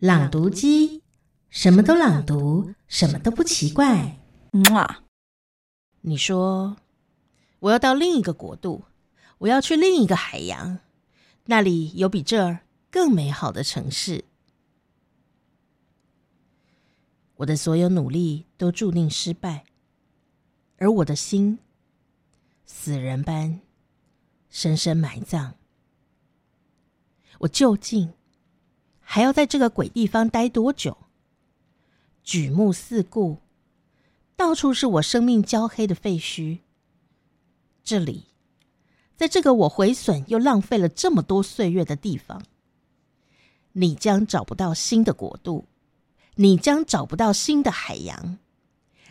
朗读机，什么都朗读，什么都不奇怪。哇！你说，我要到另一个国度，我要去另一个海洋，那里有比这儿更美好的城市。我的所有努力都注定失败，而我的心死人般深深埋葬。我究竟还要在这个鬼地方待多久？举目四顾，到处是我生命焦黑的废墟。这里，在这个我毁损又浪费了这么多岁月的地方，你将找不到新的国度。你将找不到新的海洋，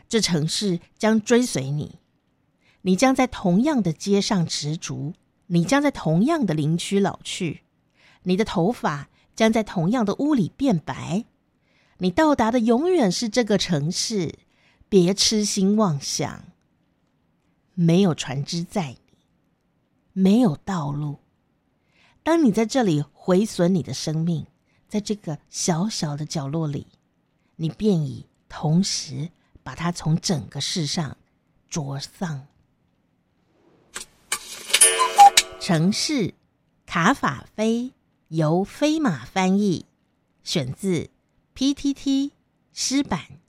这城市将追随你，你将在同样的街上执着，你将在同样的林区老去，你的头发将在同样的屋里变白，你到达的永远是这个城市，别痴心妄想。没有船只载你，没有道路。当你在这里毁损你的生命，在这个小小的角落里。你便已同时把它从整个世上灼丧。城市卡法菲由飞马翻译，选自 PTT 诗版。